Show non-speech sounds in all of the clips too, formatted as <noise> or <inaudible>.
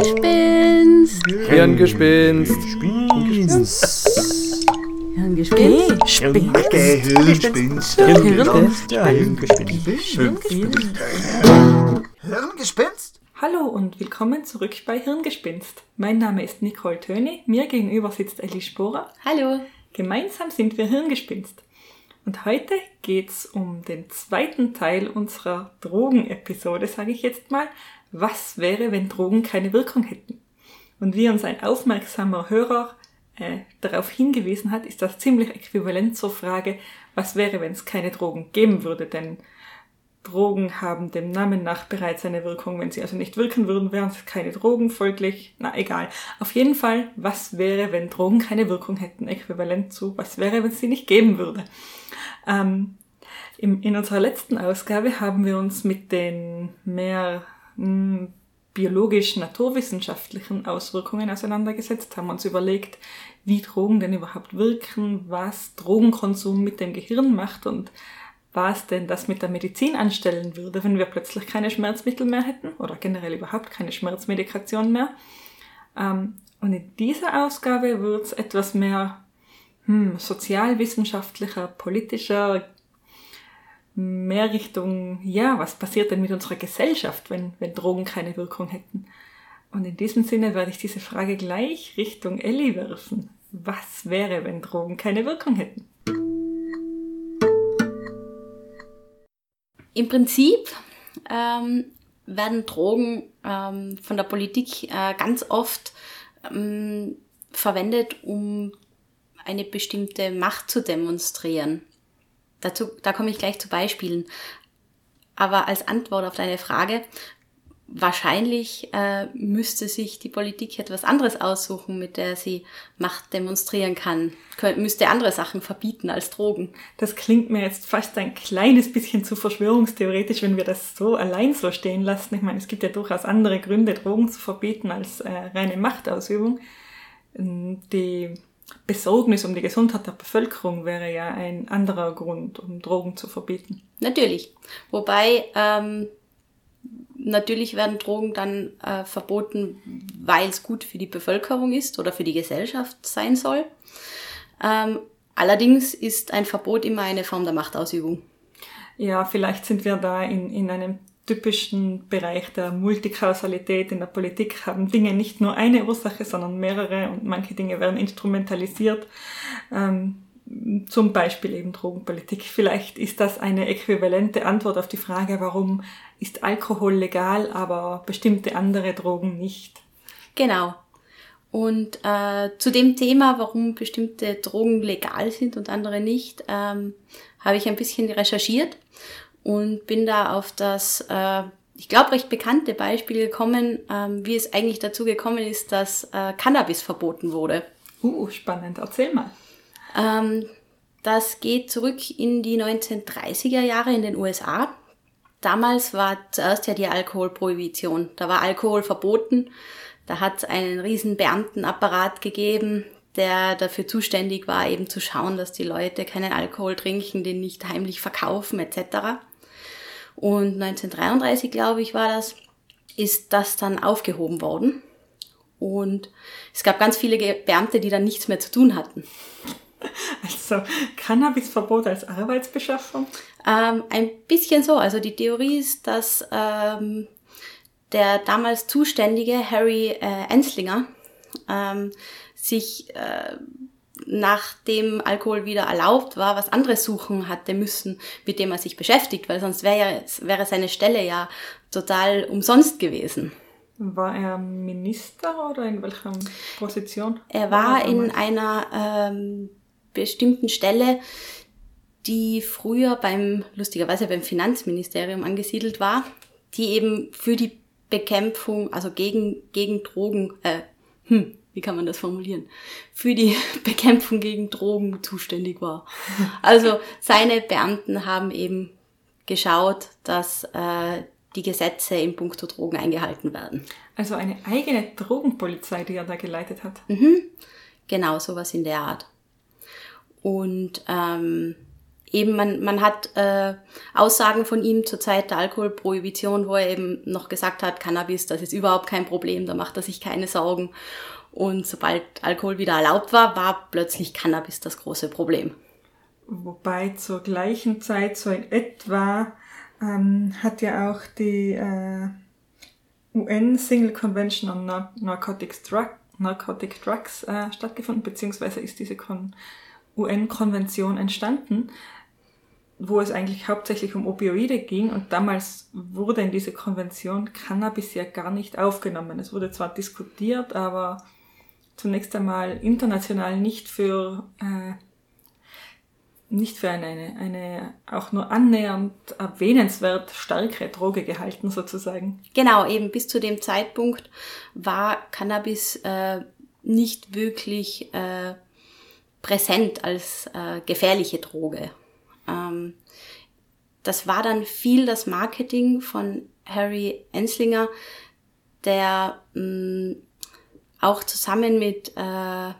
Gespinst. Hirngespinst. Hirngespinst. Gehirnspinst. Hirngespinst? Hallo und willkommen zurück bei Hirngespinst. Mein Name ist Nicole Töni, mir gegenüber sitzt Ellie Sporer. Hallo. Gemeinsam sind wir Hirngespinst. Und heute geht's um den zweiten Teil unserer Drogenepisode, sage ich jetzt mal. Was wäre, wenn Drogen keine Wirkung hätten? Und wie uns ein aufmerksamer Hörer äh, darauf hingewiesen hat, ist das ziemlich äquivalent zur Frage, was wäre, wenn es keine Drogen geben würde? Denn Drogen haben dem Namen nach bereits eine Wirkung. Wenn sie also nicht wirken würden, wären es keine Drogen, folglich, na egal. Auf jeden Fall, was wäre, wenn Drogen keine Wirkung hätten? Äquivalent zu, was wäre, wenn es sie nicht geben würde? Ähm, im, in unserer letzten Ausgabe haben wir uns mit den mehr biologisch-naturwissenschaftlichen Auswirkungen auseinandergesetzt, haben uns überlegt, wie Drogen denn überhaupt wirken, was Drogenkonsum mit dem Gehirn macht und was denn das mit der Medizin anstellen würde, wenn wir plötzlich keine Schmerzmittel mehr hätten oder generell überhaupt keine Schmerzmedikation mehr. Ähm, und in dieser Ausgabe wird es etwas mehr hm, sozialwissenschaftlicher, politischer, mehr Richtung, ja, was passiert denn mit unserer Gesellschaft, wenn, wenn Drogen keine Wirkung hätten? Und in diesem Sinne werde ich diese Frage gleich Richtung Ellie werfen. Was wäre, wenn Drogen keine Wirkung hätten? Im Prinzip ähm, werden Drogen ähm, von der Politik äh, ganz oft ähm, verwendet, um eine bestimmte Macht zu demonstrieren. Dazu, da komme ich gleich zu Beispielen. Aber als Antwort auf deine Frage, wahrscheinlich äh, müsste sich die Politik etwas anderes aussuchen, mit der sie Macht demonstrieren kann. Kön müsste andere Sachen verbieten als Drogen. Das klingt mir jetzt fast ein kleines bisschen zu verschwörungstheoretisch, wenn wir das so allein so stehen lassen. Ich meine, es gibt ja durchaus andere Gründe, Drogen zu verbieten als äh, reine Machtausübung. Die Besorgnis um die Gesundheit der Bevölkerung wäre ja ein anderer Grund, um Drogen zu verbieten. Natürlich. Wobei ähm, natürlich werden Drogen dann äh, verboten, weil es gut für die Bevölkerung ist oder für die Gesellschaft sein soll. Ähm, allerdings ist ein Verbot immer eine Form der Machtausübung. Ja, vielleicht sind wir da in, in einem typischen Bereich der Multikausalität in der Politik haben Dinge nicht nur eine Ursache, sondern mehrere und manche Dinge werden instrumentalisiert. Ähm, zum Beispiel eben Drogenpolitik. Vielleicht ist das eine äquivalente Antwort auf die Frage, warum ist Alkohol legal, aber bestimmte andere Drogen nicht. Genau. Und äh, zu dem Thema, warum bestimmte Drogen legal sind und andere nicht, ähm, habe ich ein bisschen recherchiert und bin da auf das, äh, ich glaube, recht bekannte Beispiel gekommen, ähm, wie es eigentlich dazu gekommen ist, dass äh, Cannabis verboten wurde. Uh, spannend. Erzähl mal. Ähm, das geht zurück in die 1930er Jahre in den USA. Damals war zuerst ja die Alkoholprohibition. Da war Alkohol verboten. Da hat es einen riesen Beamtenapparat gegeben, der dafür zuständig war, eben zu schauen, dass die Leute keinen Alkohol trinken, den nicht heimlich verkaufen etc. Und 1933, glaube ich, war das, ist das dann aufgehoben worden. Und es gab ganz viele Beamte, die dann nichts mehr zu tun hatten. <laughs> Also Cannabisverbot als Arbeitsbeschaffung? Ähm, ein bisschen so. Also die Theorie ist, dass ähm, der damals zuständige Harry äh, Enslinger ähm, sich äh, nachdem Alkohol wieder erlaubt war, was anderes suchen hatte müssen, mit dem er sich beschäftigt, weil sonst wäre ja, wäre seine Stelle ja total umsonst gewesen. War er Minister oder in welcher Position? Er war, war in einer ähm, bestimmten Stelle, die früher beim, lustigerweise beim Finanzministerium angesiedelt war, die eben für die Bekämpfung, also gegen, gegen Drogen, äh, hm, wie kann man das formulieren, für die <laughs> Bekämpfung gegen Drogen zuständig war. Also seine Beamten haben eben geschaut, dass äh, die Gesetze in puncto Drogen eingehalten werden. Also eine eigene Drogenpolizei, die er da geleitet hat. Mhm. Genau, sowas in der Art. Und ähm, eben man, man hat äh, Aussagen von ihm zur Zeit der Alkoholprohibition, wo er eben noch gesagt hat, Cannabis, das ist überhaupt kein Problem, da macht er sich keine Sorgen. Und sobald Alkohol wieder erlaubt war, war plötzlich Cannabis das große Problem. Wobei zur gleichen Zeit, so in etwa, ähm, hat ja auch die äh, UN Single Convention on Narcotics Drug, Narcotic Drugs äh, stattgefunden, beziehungsweise ist diese UN-Konvention entstanden, wo es eigentlich hauptsächlich um Opioide ging und damals wurde in diese Konvention Cannabis ja gar nicht aufgenommen. Es wurde zwar diskutiert, aber zunächst einmal international nicht für äh, nicht für eine, eine, eine auch nur annähernd erwähnenswert stärkere Droge gehalten sozusagen. Genau, eben bis zu dem Zeitpunkt war Cannabis äh, nicht wirklich äh, präsent als äh, gefährliche Droge. Ähm, das war dann viel das Marketing von Harry Enslinger, der mh, mm, auch zusammen mit äh,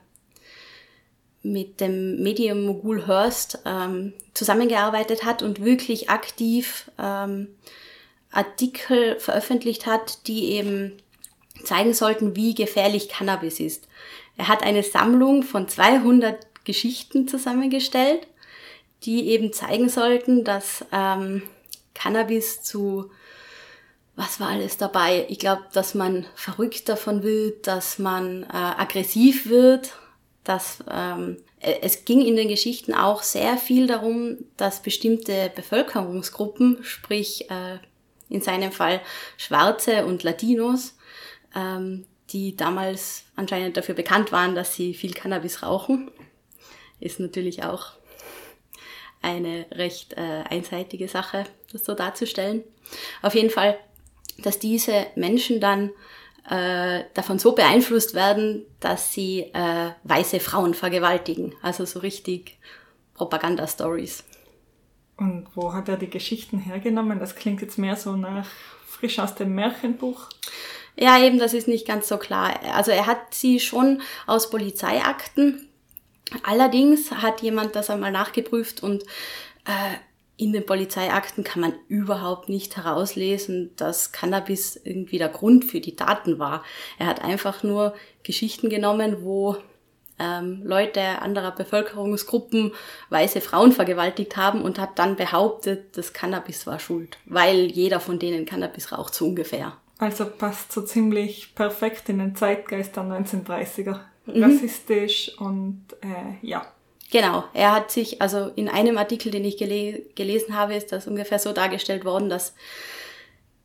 mit dem Medium-Mogul Hearst ähm, zusammengearbeitet hat und wirklich aktiv ähm, Artikel veröffentlicht hat, die eben zeigen sollten, wie gefährlich Cannabis ist. Er hat eine Sammlung von 200 Geschichten zusammengestellt, die eben zeigen sollten, dass ähm, Cannabis zu was war alles dabei? Ich glaube, dass man verrückt davon wird, dass man äh, aggressiv wird, dass ähm, äh, es ging in den Geschichten auch sehr viel darum, dass bestimmte Bevölkerungsgruppen, sprich äh, in seinem Fall Schwarze und Latinos, ähm, die damals anscheinend dafür bekannt waren, dass sie viel Cannabis rauchen, ist natürlich auch eine recht äh, einseitige Sache, das so darzustellen. Auf jeden Fall, dass diese Menschen dann äh, davon so beeinflusst werden, dass sie äh, weiße Frauen vergewaltigen. Also so richtig Propaganda-Stories. Und wo hat er die Geschichten hergenommen? Das klingt jetzt mehr so nach frisch aus dem Märchenbuch. Ja, eben, das ist nicht ganz so klar. Also er hat sie schon aus Polizeiakten. Allerdings hat jemand das einmal nachgeprüft und äh, in den Polizeiakten kann man überhaupt nicht herauslesen, dass Cannabis irgendwie der Grund für die Taten war. Er hat einfach nur Geschichten genommen, wo ähm, Leute anderer Bevölkerungsgruppen weiße Frauen vergewaltigt haben und hat dann behauptet, das Cannabis war schuld, weil jeder von denen Cannabis raucht, so ungefähr. Also passt so ziemlich perfekt in den Zeitgeist der 1930er. Mhm. Rassistisch und äh, ja, Genau, er hat sich, also in einem Artikel, den ich gele gelesen habe, ist das ungefähr so dargestellt worden, dass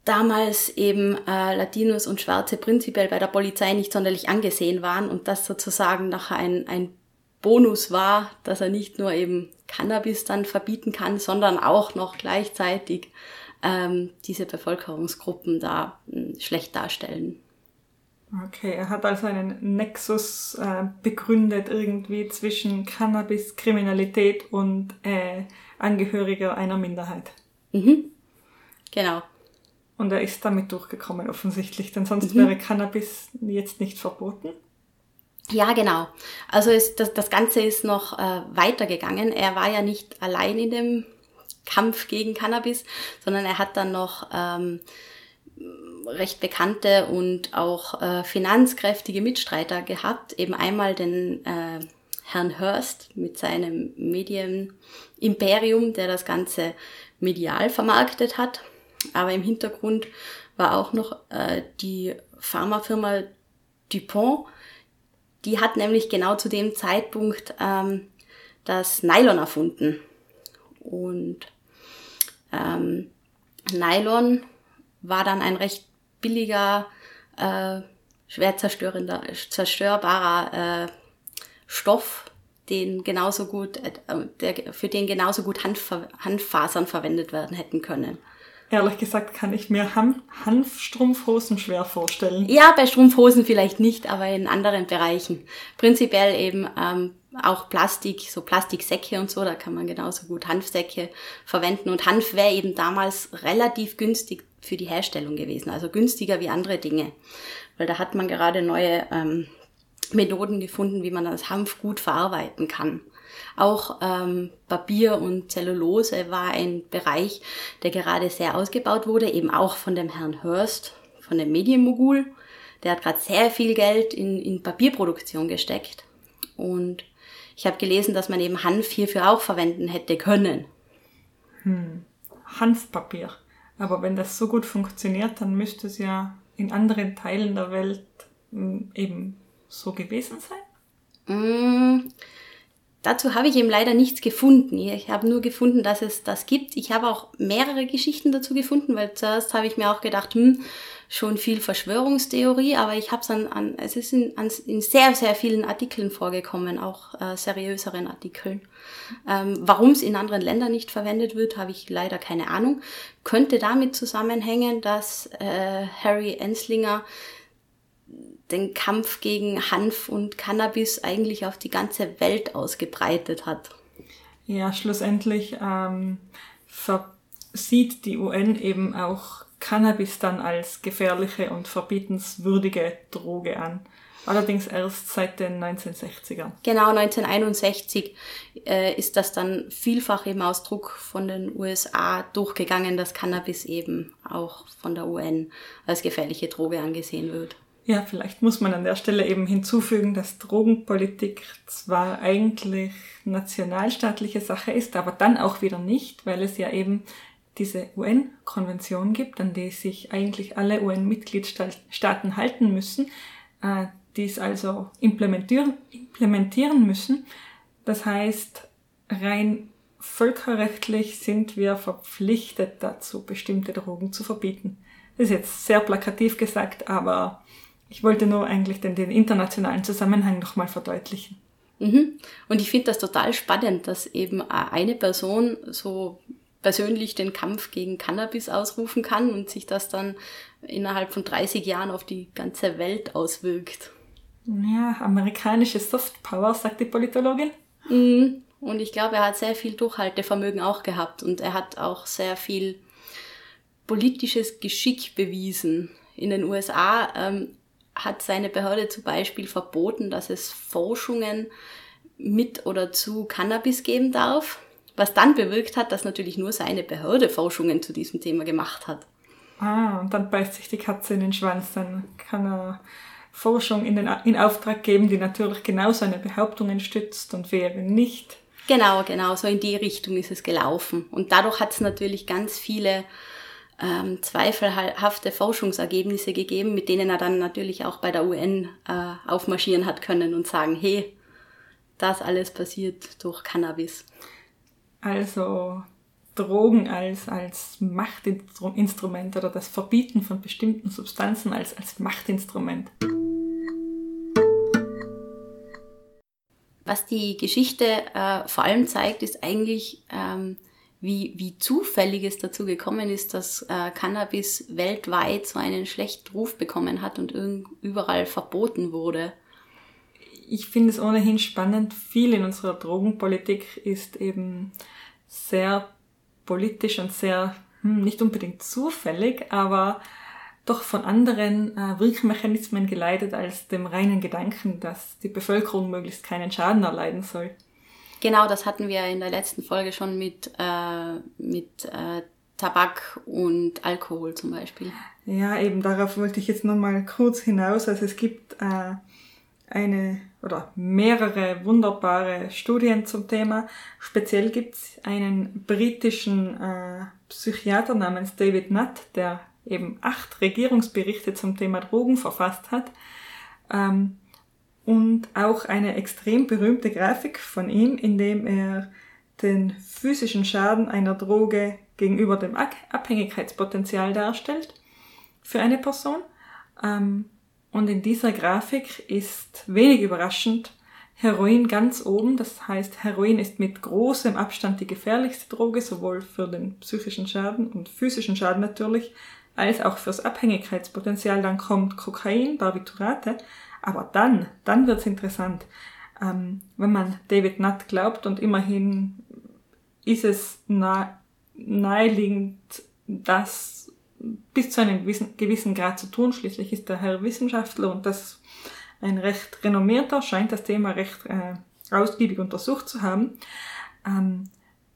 damals eben äh, Latinos und Schwarze prinzipiell bei der Polizei nicht sonderlich angesehen waren und das sozusagen nachher ein, ein Bonus war, dass er nicht nur eben Cannabis dann verbieten kann, sondern auch noch gleichzeitig ähm, diese Bevölkerungsgruppen da äh, schlecht darstellen. Okay, er hat also einen Nexus äh, begründet irgendwie zwischen Cannabis, Kriminalität und äh, Angehöriger einer Minderheit. Mhm. Genau. Und er ist damit durchgekommen offensichtlich, denn sonst mhm. wäre Cannabis jetzt nicht verboten. Ja, genau. Also ist, das, das Ganze ist noch äh, weitergegangen. Er war ja nicht allein in dem Kampf gegen Cannabis, sondern er hat dann noch ähm, recht bekannte und auch äh, finanzkräftige Mitstreiter gehabt. Eben einmal den äh, Herrn Hurst mit seinem Medienimperium, der das Ganze medial vermarktet hat. Aber im Hintergrund war auch noch äh, die Pharmafirma Dupont. Die hat nämlich genau zu dem Zeitpunkt ähm, das Nylon erfunden. Und ähm, Nylon war dann ein recht billiger, äh, schwer zerstörender, zerstörbarer äh, Stoff, den genauso gut, äh, der, für den genauso gut Hanf, Hanffasern verwendet werden hätten können. Ehrlich gesagt kann ich mir Hanf, Hanfstrumpfhosen schwer vorstellen. Ja, bei Strumpfhosen vielleicht nicht, aber in anderen Bereichen. Prinzipiell eben ähm, auch Plastik, so Plastiksäcke und so, da kann man genauso gut Hanfsäcke verwenden. Und Hanf wäre eben damals relativ günstig für die Herstellung gewesen, also günstiger wie andere Dinge. Weil da hat man gerade neue ähm, Methoden gefunden, wie man das Hanf gut verarbeiten kann. Auch ähm, Papier und Zellulose war ein Bereich, der gerade sehr ausgebaut wurde, eben auch von dem Herrn Hurst, von dem Medienmogul. Der hat gerade sehr viel Geld in, in Papierproduktion gesteckt. Und ich habe gelesen, dass man eben Hanf hierfür auch verwenden hätte können. Hm. Hanfpapier. Aber wenn das so gut funktioniert, dann müsste es ja in anderen Teilen der Welt hm, eben so gewesen sein? Mm, dazu habe ich eben leider nichts gefunden. Ich habe nur gefunden, dass es das gibt. Ich habe auch mehrere Geschichten dazu gefunden, weil zuerst habe ich mir auch gedacht, hm, schon viel Verschwörungstheorie, aber ich habe es an, an, es ist in, an, in sehr, sehr vielen Artikeln vorgekommen, auch äh, seriöseren Artikeln. Ähm, Warum es in anderen Ländern nicht verwendet wird, habe ich leider keine Ahnung. Könnte damit zusammenhängen, dass äh, Harry Enslinger den Kampf gegen Hanf und Cannabis eigentlich auf die ganze Welt ausgebreitet hat. Ja, schlussendlich ähm, sieht die UN eben auch Cannabis dann als gefährliche und verbietenswürdige Droge an. Allerdings erst seit den 1960ern. Genau, 1961 äh, ist das dann vielfach im Ausdruck von den USA durchgegangen, dass Cannabis eben auch von der UN als gefährliche Droge angesehen wird. Ja, vielleicht muss man an der Stelle eben hinzufügen, dass Drogenpolitik zwar eigentlich nationalstaatliche Sache ist, aber dann auch wieder nicht, weil es ja eben diese UN-Konvention gibt, an die sich eigentlich alle UN-Mitgliedstaaten halten müssen, äh, die es also implementieren, müssen. Das heißt, rein völkerrechtlich sind wir verpflichtet dazu, bestimmte Drogen zu verbieten. Das ist jetzt sehr plakativ gesagt, aber ich wollte nur eigentlich den, den internationalen Zusammenhang nochmal verdeutlichen. Mhm. Und ich finde das total spannend, dass eben eine Person so persönlich den Kampf gegen Cannabis ausrufen kann und sich das dann innerhalb von 30 Jahren auf die ganze Welt auswirkt. Ja, amerikanische Softpower, sagt die Politologin. Mhm. Und ich glaube, er hat sehr viel Durchhaltevermögen auch gehabt und er hat auch sehr viel politisches Geschick bewiesen. In den USA ähm, hat seine Behörde zum Beispiel verboten, dass es Forschungen mit oder zu Cannabis geben darf, was dann bewirkt hat, dass natürlich nur seine Behörde Forschungen zu diesem Thema gemacht hat. Ah, und dann beißt sich die Katze in den Schwanz, dann kann er Forschung in, den, in Auftrag geben, die natürlich genau seine Behauptungen stützt und wäre nicht. Genau, genau, so in die Richtung ist es gelaufen. Und dadurch hat es natürlich ganz viele ähm, zweifelhafte Forschungsergebnisse gegeben, mit denen er dann natürlich auch bei der UN äh, aufmarschieren hat können und sagen, hey, das alles passiert durch Cannabis. Also Drogen als, als Machtinstrument oder das Verbieten von bestimmten Substanzen als, als Machtinstrument. Was die Geschichte äh, vor allem zeigt, ist eigentlich, ähm, wie, wie zufällig es dazu gekommen ist, dass äh, Cannabis weltweit so einen schlechten Ruf bekommen hat und überall verboten wurde. Ich finde es ohnehin spannend, viel in unserer Drogenpolitik ist eben sehr politisch und sehr, hm, nicht unbedingt zufällig, aber doch von anderen äh, Wirkmechanismen geleitet als dem reinen Gedanken, dass die Bevölkerung möglichst keinen Schaden erleiden soll. Genau, das hatten wir in der letzten Folge schon mit, äh, mit äh, Tabak und Alkohol zum Beispiel. Ja, eben darauf wollte ich jetzt nochmal kurz hinaus. Also es gibt äh, eine oder mehrere wunderbare Studien zum Thema. Speziell gibt es einen britischen äh, Psychiater namens David Nutt, der eben acht Regierungsberichte zum Thema Drogen verfasst hat. Ähm, und auch eine extrem berühmte Grafik von ihm, in dem er den physischen Schaden einer Droge gegenüber dem Abhängigkeitspotenzial darstellt für eine Person. Ähm, und in dieser Grafik ist wenig überraschend Heroin ganz oben. Das heißt, Heroin ist mit großem Abstand die gefährlichste Droge, sowohl für den psychischen Schaden und physischen Schaden natürlich, als auch fürs Abhängigkeitspotenzial. Dann kommt Kokain, Barbiturate aber dann, dann wird's interessant. Ähm, wenn man David Nutt glaubt und immerhin ist es nah, naheliegend, das bis zu einem gewissen, Grad zu tun. Schließlich ist der Herr Wissenschaftler und das ein recht renommierter, scheint das Thema recht äh, ausgiebig untersucht zu haben. Ähm,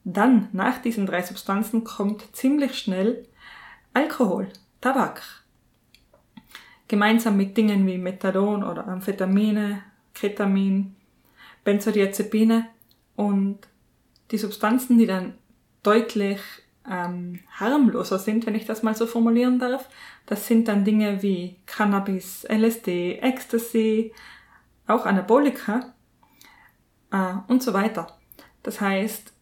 dann, nach diesen drei Substanzen, kommt ziemlich schnell Alkohol, Tabak. Gemeinsam mit Dingen wie Methadon oder Amphetamine, Ketamin, Benzodiazepine und die Substanzen, die dann deutlich ähm, harmloser sind, wenn ich das mal so formulieren darf, das sind dann Dinge wie Cannabis, LSD, Ecstasy, auch Anabolika äh, und so weiter. Das heißt,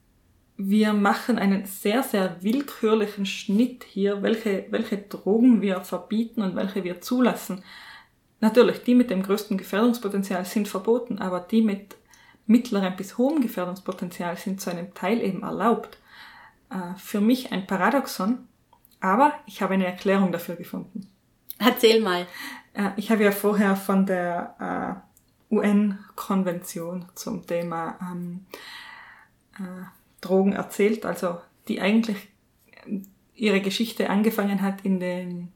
wir machen einen sehr, sehr willkürlichen Schnitt hier, welche, welche Drogen wir verbieten und welche wir zulassen. Natürlich, die mit dem größten Gefährdungspotenzial sind verboten, aber die mit mittlerem bis hohem Gefährdungspotenzial sind zu einem Teil eben erlaubt. Äh, für mich ein Paradoxon, aber ich habe eine Erklärung dafür gefunden. Erzähl mal. Äh, ich habe ja vorher von der äh, UN-Konvention zum Thema ähm, äh, Drogen erzählt, also die eigentlich ihre Geschichte angefangen hat in den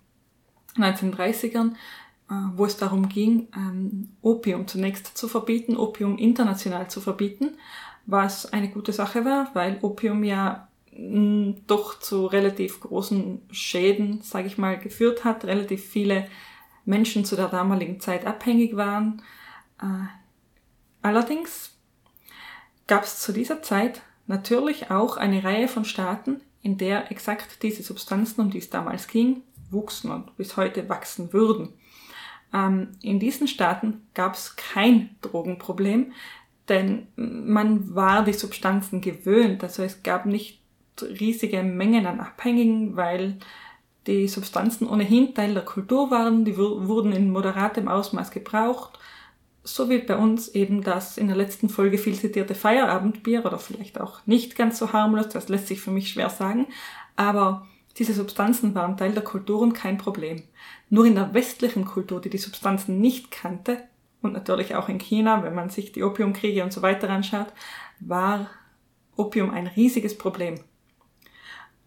1930ern, äh, wo es darum ging, ähm, Opium zunächst zu verbieten, Opium international zu verbieten, was eine gute Sache war, weil Opium ja doch zu relativ großen Schäden, sage ich mal, geführt hat. Relativ viele Menschen zu der damaligen Zeit abhängig waren. Äh, allerdings gab es zu dieser Zeit natürlich auch eine Reihe von Staaten, in der exakt diese Substanzen, um die es damals ging, wuchsen und bis heute wachsen würden. Ähm, in diesen Staaten gab es kein Drogenproblem, denn man war die Substanzen gewöhnt. Also es gab nicht riesige Mengen an Abhängigen, weil die Substanzen ohnehin Teil der Kultur waren, die wurden in moderatem Ausmaß gebraucht, so wie bei uns eben das in der letzten Folge viel zitierte Feierabendbier oder vielleicht auch nicht ganz so harmlos, das lässt sich für mich schwer sagen, aber diese Substanzen waren Teil der Kultur und kein Problem. Nur in der westlichen Kultur, die die Substanzen nicht kannte, und natürlich auch in China, wenn man sich die Opiumkriege und so weiter anschaut, war Opium ein riesiges Problem.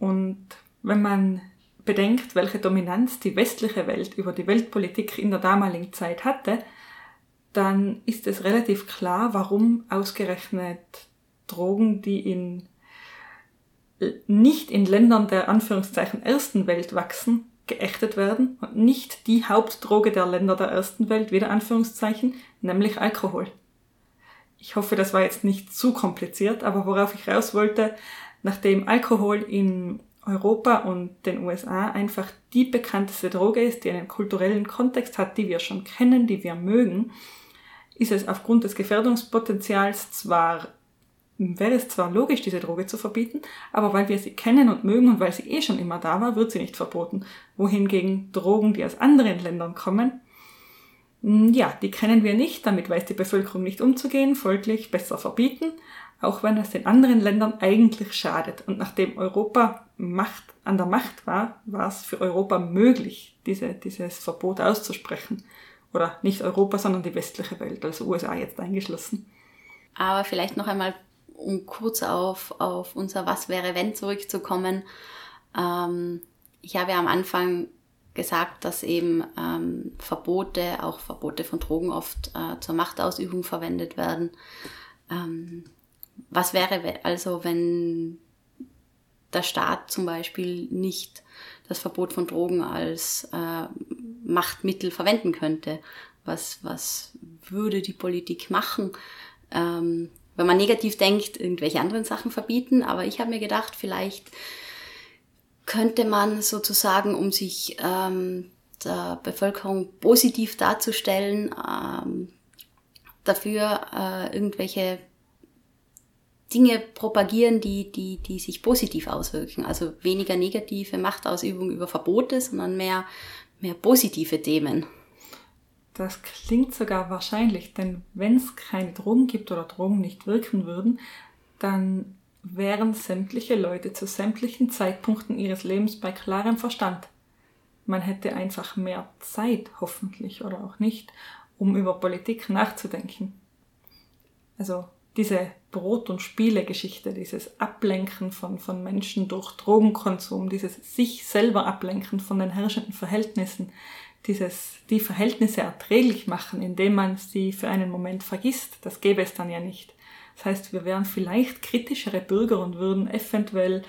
Und wenn man bedenkt, welche Dominanz die westliche Welt über die Weltpolitik in der damaligen Zeit hatte, dann ist es relativ klar, warum ausgerechnet Drogen, die in nicht in Ländern der Anführungszeichen ersten Welt wachsen, geächtet werden und nicht die Hauptdroge der Länder der ersten Welt, wieder Anführungszeichen, nämlich Alkohol. Ich hoffe, das war jetzt nicht zu kompliziert, aber worauf ich raus wollte, nachdem Alkohol in Europa und den USA einfach die bekannteste Droge ist, die einen kulturellen Kontext hat, die wir schon kennen, die wir mögen, ist es aufgrund des Gefährdungspotenzials zwar, wäre es zwar logisch, diese Droge zu verbieten, aber weil wir sie kennen und mögen und weil sie eh schon immer da war, wird sie nicht verboten. Wohingegen Drogen, die aus anderen Ländern kommen, ja, die kennen wir nicht, damit weiß die Bevölkerung nicht umzugehen, folglich besser verbieten auch wenn es den anderen Ländern eigentlich schadet. Und nachdem Europa Macht, an der Macht war, war es für Europa möglich, diese, dieses Verbot auszusprechen. Oder nicht Europa, sondern die westliche Welt, also USA jetzt eingeschlossen. Aber vielleicht noch einmal, um kurz auf, auf unser Was wäre wenn zurückzukommen. Ähm, ich habe ja am Anfang gesagt, dass eben ähm, Verbote, auch Verbote von Drogen oft äh, zur Machtausübung verwendet werden. Ähm, was wäre also, wenn der Staat zum Beispiel nicht das Verbot von Drogen als äh, Machtmittel verwenden könnte? Was, was würde die Politik machen? Ähm, wenn man negativ denkt, irgendwelche anderen Sachen verbieten. Aber ich habe mir gedacht, vielleicht könnte man sozusagen, um sich ähm, der Bevölkerung positiv darzustellen, ähm, dafür äh, irgendwelche Dinge propagieren, die, die, die sich positiv auswirken. Also weniger negative Machtausübung über Verbote, sondern mehr, mehr positive Themen. Das klingt sogar wahrscheinlich, denn wenn es keine Drogen gibt oder Drogen nicht wirken würden, dann wären sämtliche Leute zu sämtlichen Zeitpunkten ihres Lebens bei klarem Verstand. Man hätte einfach mehr Zeit, hoffentlich oder auch nicht, um über Politik nachzudenken. Also diese Brot- und Spiele-Geschichte, dieses Ablenken von, von Menschen durch Drogenkonsum, dieses sich selber ablenken von den herrschenden Verhältnissen, dieses, die Verhältnisse erträglich machen, indem man sie für einen Moment vergisst, das gäbe es dann ja nicht. Das heißt, wir wären vielleicht kritischere Bürger und würden eventuell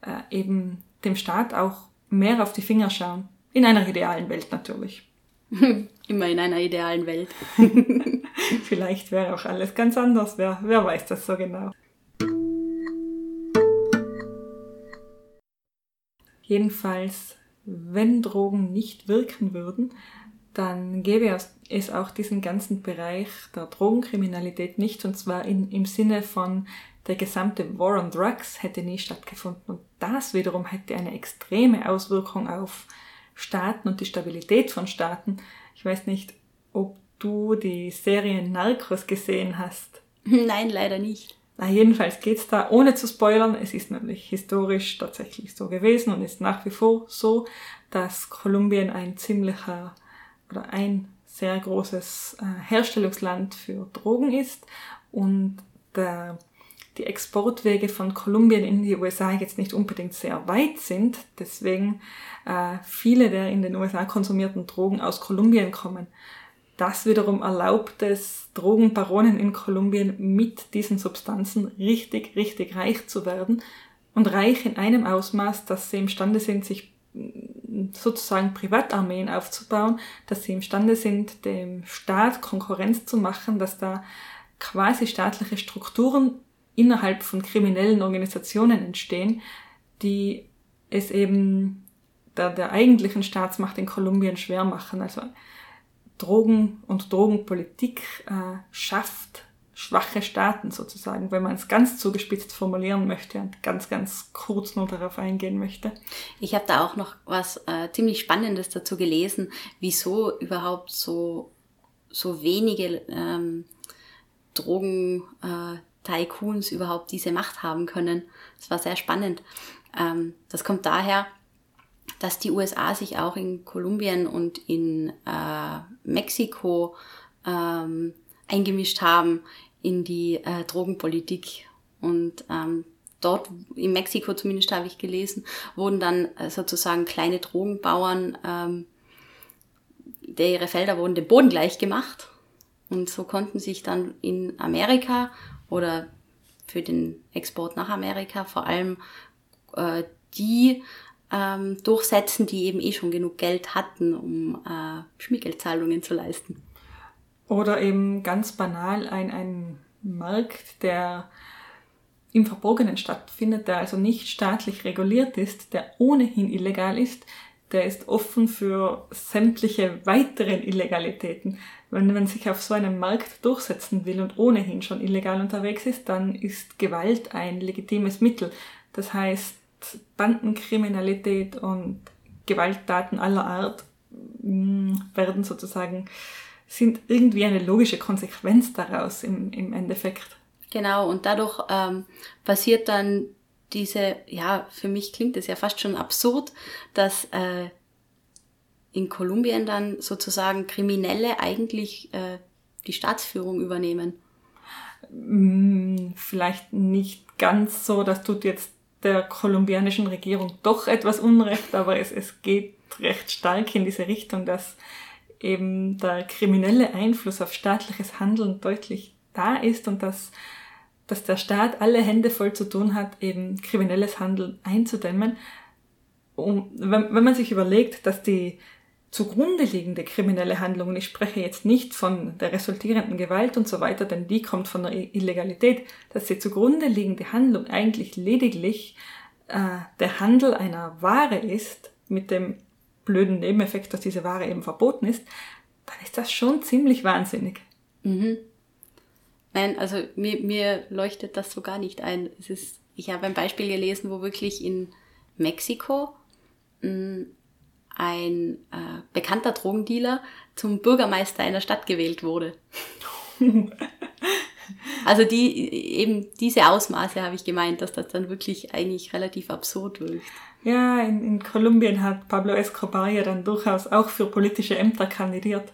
äh, eben dem Staat auch mehr auf die Finger schauen. In einer idealen Welt natürlich. <laughs> Immer in einer idealen Welt. <laughs> <laughs> Vielleicht wäre auch alles ganz anders. Wer, wer weiß das so genau. Jedenfalls, wenn Drogen nicht wirken würden, dann gäbe es auch diesen ganzen Bereich der Drogenkriminalität nicht, und zwar in, im Sinne von der gesamte War on Drugs hätte nie stattgefunden. Und das wiederum hätte eine extreme Auswirkung auf Staaten und die Stabilität von Staaten. Ich weiß nicht, ob du die Serie Narcos gesehen hast. Nein, leider nicht. Na, jedenfalls geht's da, ohne zu spoilern, es ist nämlich historisch tatsächlich so gewesen und ist nach wie vor so, dass Kolumbien ein ziemlicher oder ein sehr großes äh, Herstellungsland für Drogen ist und der die Exportwege von Kolumbien in die USA jetzt nicht unbedingt sehr weit sind. Deswegen äh, viele der in den USA konsumierten Drogen aus Kolumbien kommen. Das wiederum erlaubt es Drogenbaronen in Kolumbien mit diesen Substanzen richtig, richtig reich zu werden und reich in einem Ausmaß, dass sie imstande sind, sich mm, sozusagen Privatarmeen aufzubauen, dass sie imstande sind, dem Staat Konkurrenz zu machen, dass da quasi staatliche Strukturen innerhalb von kriminellen Organisationen entstehen, die es eben der, der eigentlichen Staatsmacht in Kolumbien schwer machen. Also Drogen und Drogenpolitik äh, schafft schwache Staaten sozusagen, wenn man es ganz zugespitzt formulieren möchte und ganz, ganz kurz nur darauf eingehen möchte. Ich habe da auch noch was äh, ziemlich Spannendes dazu gelesen, wieso überhaupt so, so wenige ähm, Drogen äh, überhaupt diese Macht haben können. Das war sehr spannend. Ähm, das kommt daher, dass die USA sich auch in Kolumbien und in äh, Mexiko ähm, eingemischt haben in die äh, Drogenpolitik. Und ähm, dort, in Mexiko zumindest habe ich gelesen, wurden dann äh, sozusagen kleine Drogenbauern, ähm, der ihre Felder wurden dem Boden gleich gemacht. Und so konnten sich dann in Amerika oder für den Export nach Amerika vor allem äh, die ähm, durchsetzen, die eben eh schon genug Geld hatten, um äh, Schmiergeldzahlungen zu leisten. Oder eben ganz banal ein, ein Markt, der im Verborgenen stattfindet, der also nicht staatlich reguliert ist, der ohnehin illegal ist, der ist offen für sämtliche weiteren Illegalitäten. Wenn man sich auf so einem Markt durchsetzen will und ohnehin schon illegal unterwegs ist, dann ist Gewalt ein legitimes Mittel. Das heißt, Bandenkriminalität und Gewalttaten aller Art mm, werden sozusagen, sind irgendwie eine logische Konsequenz daraus im, im Endeffekt. Genau, und dadurch ähm, passiert dann diese, ja, für mich klingt es ja fast schon absurd, dass äh, in Kolumbien dann sozusagen Kriminelle eigentlich äh, die Staatsführung übernehmen. Mm, vielleicht nicht ganz so, das tut jetzt der kolumbianischen Regierung doch etwas Unrecht, aber es, es geht recht stark in diese Richtung, dass eben der kriminelle Einfluss auf staatliches Handeln deutlich da ist und dass dass der Staat alle Hände voll zu tun hat, eben kriminelles Handeln einzudämmen. Und wenn, wenn man sich überlegt, dass die zugrunde liegende kriminelle Handlung, und ich spreche jetzt nicht von der resultierenden Gewalt und so weiter, denn die kommt von der Illegalität, dass die zugrunde liegende Handlung eigentlich lediglich äh, der Handel einer Ware ist, mit dem blöden Nebeneffekt, dass diese Ware eben verboten ist, dann ist das schon ziemlich wahnsinnig. Mhm. Nein, also mir, mir leuchtet das so gar nicht ein. Es ist, ich habe ein Beispiel gelesen, wo wirklich in Mexiko mh, hm, ein äh, bekannter Drogendealer zum Bürgermeister einer Stadt gewählt wurde. <laughs> also die eben diese Ausmaße habe ich gemeint, dass das dann wirklich eigentlich relativ absurd wirkt. Ja, in, in Kolumbien hat Pablo Escobar ja dann durchaus auch für politische Ämter kandidiert.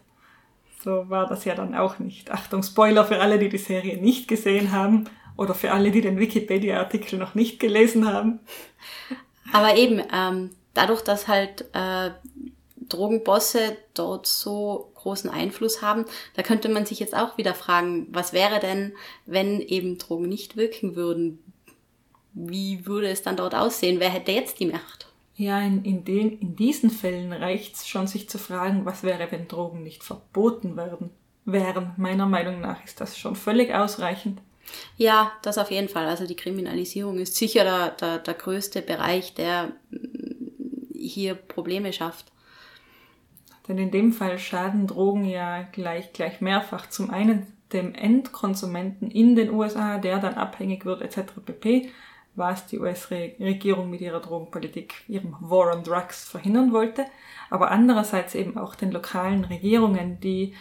So war das ja dann auch nicht. Achtung, Spoiler für alle, die die Serie nicht gesehen haben oder für alle, die den Wikipedia-Artikel noch nicht gelesen haben. Aber eben, ähm, dadurch, dass halt äh, Drogenbosse dort so großen Einfluss haben, da könnte man sich jetzt auch wieder fragen, was wäre denn, wenn eben Drogen nicht wirken würden? Wie würde es dann dort aussehen? Wer hätte jetzt die Macht? Ja, in, in, den, in diesen Fällen reicht es schon, sich zu fragen, was wäre, wenn Drogen nicht verboten werden, wären. Meiner Meinung nach ist das schon völlig ausreichend. Ja, das auf jeden Fall. Also die Kriminalisierung ist sicher der, der, der größte Bereich, der hier Probleme schafft. Denn in dem Fall schaden Drogen ja gleich, gleich mehrfach. Zum einen dem Endkonsumenten in den USA, der dann abhängig wird, etc. pp., was die US-Regierung mit ihrer Drogenpolitik, ihrem War on Drugs verhindern wollte, aber andererseits eben auch den lokalen Regierungen, die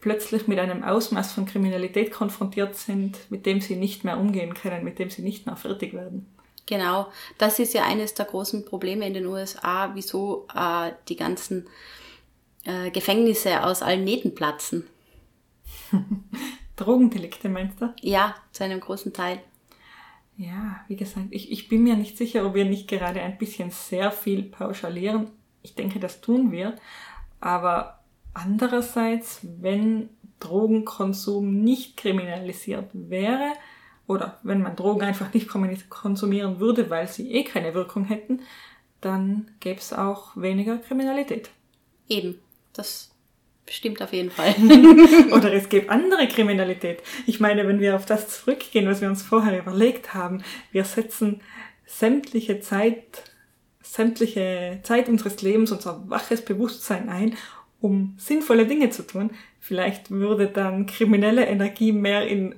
plötzlich mit einem Ausmaß von Kriminalität konfrontiert sind, mit dem sie nicht mehr umgehen können, mit dem sie nicht mehr fertig werden. Genau, das ist ja eines der großen Probleme in den USA, wieso äh, die ganzen äh, Gefängnisse aus allen Nähten platzen. <laughs> Drogendelikte meinst du? Ja, zu einem großen Teil. Ja, wie gesagt, ich, ich bin mir nicht sicher, ob wir nicht gerade ein bisschen sehr viel pauschalieren. Ich denke, das tun wir. Aber andererseits, wenn Drogenkonsum nicht kriminalisiert wäre, oder wenn man Drogen einfach nicht konsumieren würde, weil sie eh keine Wirkung hätten, dann gäbe es auch weniger Kriminalität. Eben, das stimmt auf jeden Fall. <laughs> Oder es gäbe andere Kriminalität. Ich meine, wenn wir auf das zurückgehen, was wir uns vorher überlegt haben, wir setzen sämtliche Zeit, sämtliche Zeit unseres Lebens, unser waches Bewusstsein ein, um sinnvolle Dinge zu tun. Vielleicht würde dann kriminelle Energie mehr in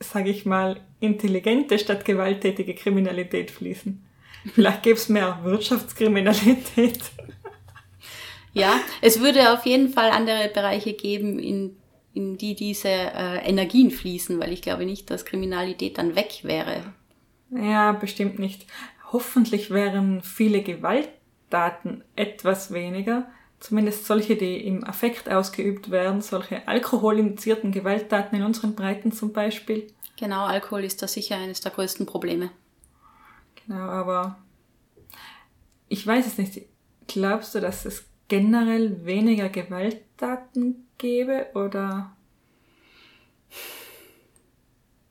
sage ich mal, intelligente statt gewalttätige Kriminalität fließen. Vielleicht gäbe es mehr Wirtschaftskriminalität. <laughs> Ja, es würde auf jeden Fall andere Bereiche geben, in, in die diese äh, Energien fließen, weil ich glaube nicht, dass Kriminalität dann weg wäre. Ja, bestimmt nicht. Hoffentlich wären viele Gewalttaten etwas weniger, zumindest solche, die im Affekt ausgeübt werden, solche alkoholinduzierten Gewalttaten in unseren Breiten zum Beispiel. Genau, Alkohol ist da sicher eines der größten Probleme. Genau, aber ich weiß es nicht. Glaubst du, dass es generell weniger Gewalttaten gäbe oder?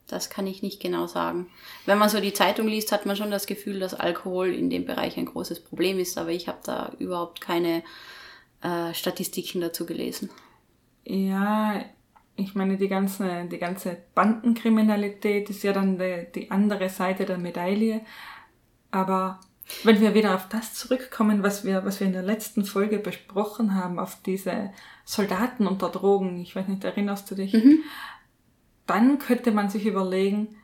Das kann ich nicht genau sagen. Wenn man so die Zeitung liest, hat man schon das Gefühl, dass Alkohol in dem Bereich ein großes Problem ist, aber ich habe da überhaupt keine äh, Statistiken dazu gelesen. Ja, ich meine, die ganze, die ganze Bandenkriminalität ist ja dann die, die andere Seite der Medaille. Aber wenn wir wieder auf das zurückkommen, was wir, was wir in der letzten Folge besprochen haben, auf diese Soldaten unter Drogen, ich weiß nicht, erinnerst du dich? Mhm. Dann könnte man sich überlegen,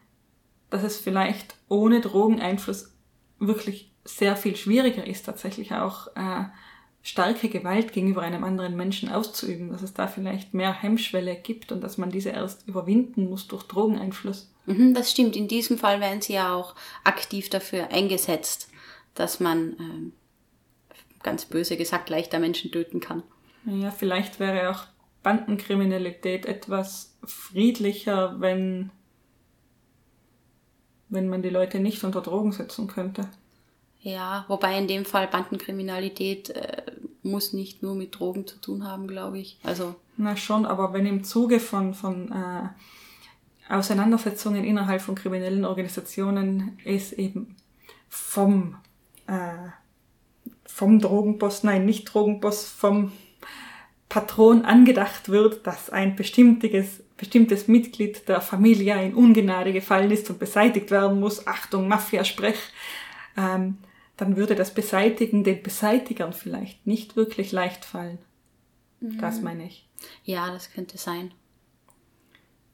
dass es vielleicht ohne Drogeneinfluss wirklich sehr viel schwieriger ist, tatsächlich auch äh, starke Gewalt gegenüber einem anderen Menschen auszuüben, dass es da vielleicht mehr Hemmschwelle gibt und dass man diese erst überwinden muss durch Drogeneinfluss. Mhm, das stimmt. In diesem Fall werden sie ja auch aktiv dafür eingesetzt, dass man ähm, ganz böse gesagt leichter Menschen töten kann. Ja, vielleicht wäre auch Bandenkriminalität etwas friedlicher, wenn, wenn man die Leute nicht unter Drogen setzen könnte. Ja, wobei in dem Fall Bandenkriminalität äh, muss nicht nur mit Drogen zu tun haben, glaube ich. Also na schon, aber wenn im Zuge von von äh, Auseinandersetzungen innerhalb von kriminellen Organisationen es eben vom äh, vom Drogenboss, nein, nicht Drogenboss, vom Patron angedacht wird, dass ein bestimmtes, bestimmtes Mitglied der Familie in Ungnade gefallen ist und beseitigt werden muss, Achtung, Mafia-Sprech, ähm, dann würde das Beseitigen den Beseitigern vielleicht nicht wirklich leicht fallen. Mhm. Das meine ich. Ja, das könnte sein.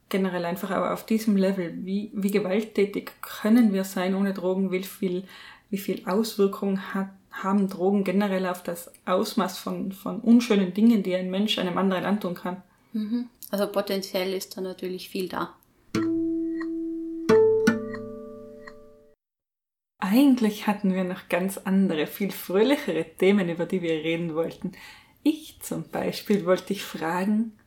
Generell einfach aber auf diesem Level, wie, wie gewalttätig können wir sein ohne Drogen, wie viel, wie viel Auswirkungen hat, haben Drogen generell auf das Ausmaß von, von unschönen Dingen, die ein Mensch einem anderen antun kann. Mhm. Also potenziell ist da natürlich viel da. Eigentlich hatten wir noch ganz andere, viel fröhlichere Themen, über die wir reden wollten. Ich zum Beispiel wollte dich fragen,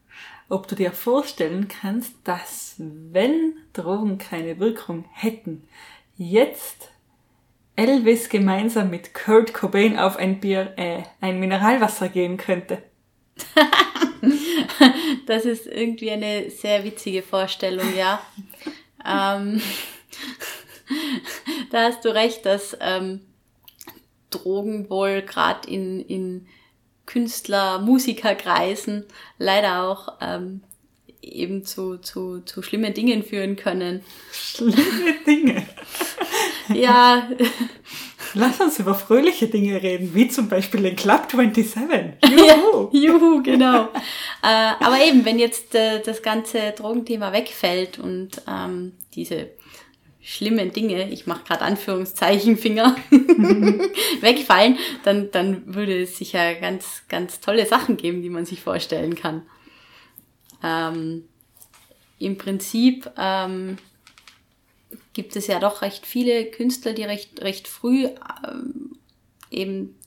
ob du dir vorstellen kannst, dass wenn Drogen keine Wirkung hätten, jetzt Elvis gemeinsam mit Kurt Cobain auf ein Bier, äh, ein Mineralwasser gehen könnte. <laughs> das ist irgendwie eine sehr witzige Vorstellung, ja. ähm, <laughs> da hast du recht, dass ähm, Drogen wohl gerade in, in Künstler, Musikerkreisen leider auch ähm, eben zu, zu, zu schlimmen Dingen führen können. Schlimme Dinge. <laughs> ja. <laughs> Lass uns über fröhliche Dinge reden, wie zum Beispiel den Club 27. Juhu, ja, juhu genau. äh, aber eben, wenn jetzt äh, das ganze Drogenthema wegfällt und ähm, diese schlimmen Dinge, ich mache gerade Anführungszeichen Finger, <laughs> wegfallen, dann, dann würde es sicher ganz, ganz tolle Sachen geben, die man sich vorstellen kann. Ähm, Im Prinzip ähm, gibt es ja doch recht viele Künstler, die recht, recht früh ähm, eben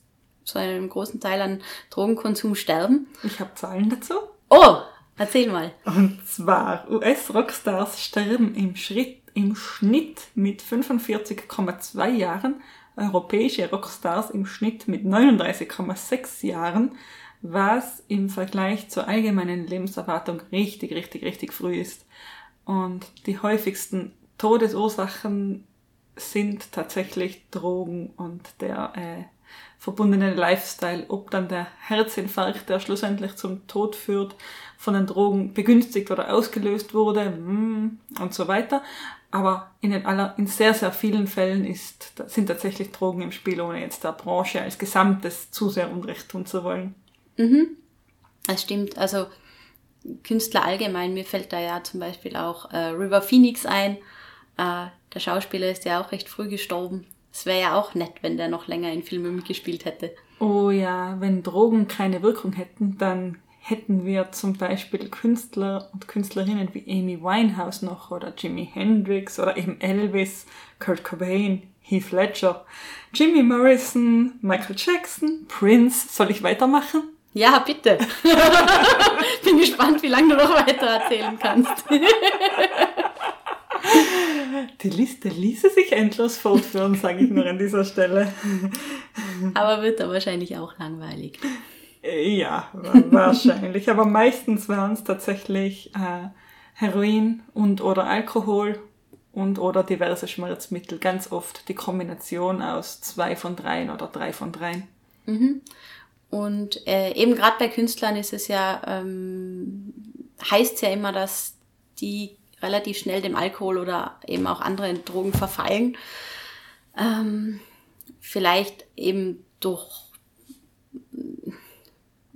zu einem großen Teil an Drogenkonsum sterben. Ich habe Zahlen dazu. Oh, erzähl mal. Und zwar US-Rockstars sterben im Schritt im Schnitt mit 45,2 Jahren, europäische Rockstars im Schnitt mit 39,6 Jahren, was im Vergleich zur allgemeinen Lebenserwartung richtig, richtig, richtig früh ist. Und die häufigsten Todesursachen sind tatsächlich Drogen und der äh, verbundene Lifestyle, ob dann der Herzinfarkt, der schlussendlich zum Tod führt, von den Drogen begünstigt oder ausgelöst wurde mm, und so weiter. Aber in, den aller, in sehr, sehr vielen Fällen ist, sind tatsächlich Drogen im Spiel, ohne jetzt der Branche als Gesamtes zu sehr Unrecht tun zu wollen. Mhm. Das stimmt. Also Künstler allgemein, mir fällt da ja zum Beispiel auch äh, River Phoenix ein. Äh, der Schauspieler ist ja auch recht früh gestorben. Es wäre ja auch nett, wenn der noch länger in Filmen mitgespielt hätte. Oh ja, wenn Drogen keine Wirkung hätten, dann hätten wir zum Beispiel Künstler und Künstlerinnen wie Amy Winehouse noch oder Jimi Hendrix oder eben Elvis, Kurt Cobain, Heath Ledger, Jimmy Morrison, Michael Jackson, Prince. Soll ich weitermachen? Ja, bitte. <laughs> Bin gespannt, wie lange du noch weiter erzählen kannst. <laughs> Die Liste ließe sich endlos fortführen, sage ich nur an dieser Stelle. <laughs> Aber wird da wahrscheinlich auch langweilig. Äh, ja, wahrscheinlich. Aber meistens waren es tatsächlich äh, Heroin und oder Alkohol und oder diverse Schmerzmittel. Ganz oft die Kombination aus zwei von dreien oder drei von dreien. Mhm. Und äh, eben gerade bei Künstlern ist es ja, ähm, heißt ja immer, dass die relativ schnell dem Alkohol oder eben auch anderen Drogen verfallen. Ähm, vielleicht eben durch